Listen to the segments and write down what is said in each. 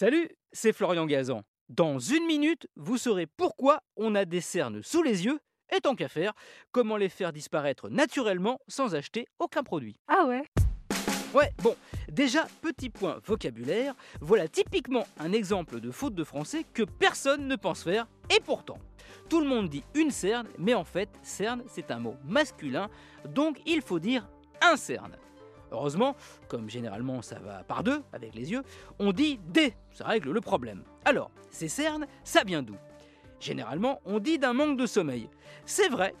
Salut, c'est Florian Gazan. Dans une minute, vous saurez pourquoi on a des cernes sous les yeux et tant qu'à faire, comment les faire disparaître naturellement sans acheter aucun produit. Ah ouais Ouais, bon, déjà, petit point vocabulaire, voilà typiquement un exemple de faute de français que personne ne pense faire, et pourtant. Tout le monde dit une cerne, mais en fait, cerne, c'est un mot masculin, donc il faut dire un cerne. Heureusement, comme généralement ça va par deux avec les yeux, on dit des, ça règle le problème. Alors, ces cernes, ça vient d'où? Généralement, on dit d'un manque de sommeil. C'est vrai,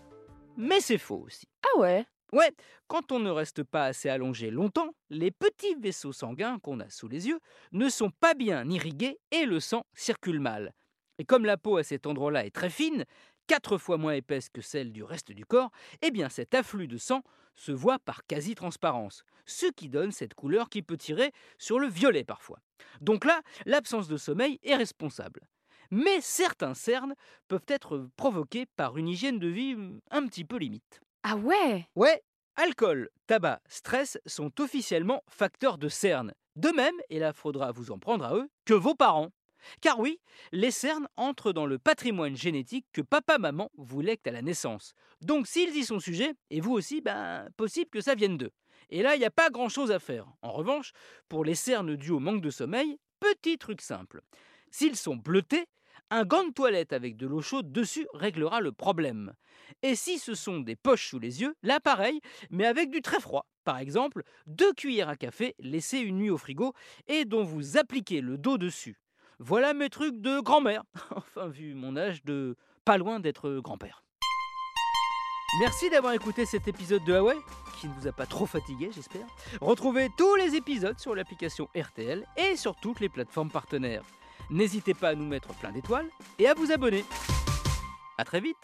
mais c'est faux aussi. Ah ouais? Ouais, quand on ne reste pas assez allongé longtemps, les petits vaisseaux sanguins qu'on a sous les yeux ne sont pas bien irrigués et le sang circule mal. Et comme la peau à cet endroit-là est très fine, quatre fois moins épaisse que celle du reste du corps, eh bien cet afflux de sang se voit par quasi-transparence, ce qui donne cette couleur qui peut tirer sur le violet parfois. Donc là, l'absence de sommeil est responsable. Mais certains cernes peuvent être provoqués par une hygiène de vie un petit peu limite. Ah ouais? Ouais, alcool, tabac, stress sont officiellement facteurs de cernes. De même, et là faudra vous en prendre à eux, que vos parents. Car oui, les cernes entrent dans le patrimoine génétique que papa-maman vous lègue à la naissance. Donc s'ils y sont sujets, et vous aussi, ben possible que ça vienne d'eux. Et là, il n'y a pas grand-chose à faire. En revanche, pour les cernes dues au manque de sommeil, petit truc simple. S'ils sont bleutés, un gant de toilette avec de l'eau chaude dessus réglera le problème. Et si ce sont des poches sous les yeux, là pareil, mais avec du très froid. Par exemple, deux cuillères à café laissées une nuit au frigo et dont vous appliquez le dos dessus. Voilà mes trucs de grand-mère. Enfin, vu mon âge, de pas loin d'être grand-père. Merci d'avoir écouté cet épisode de Huawei, qui ne vous a pas trop fatigué, j'espère. Retrouvez tous les épisodes sur l'application RTL et sur toutes les plateformes partenaires. N'hésitez pas à nous mettre plein d'étoiles et à vous abonner. A très vite